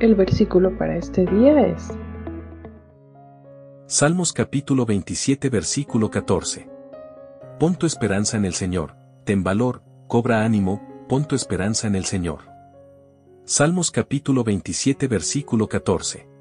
El versículo para este día es Salmos capítulo 27 versículo 14. Pon tu esperanza en el Señor, ten valor, cobra ánimo, pon tu esperanza en el Señor. Salmos capítulo 27 versículo 14.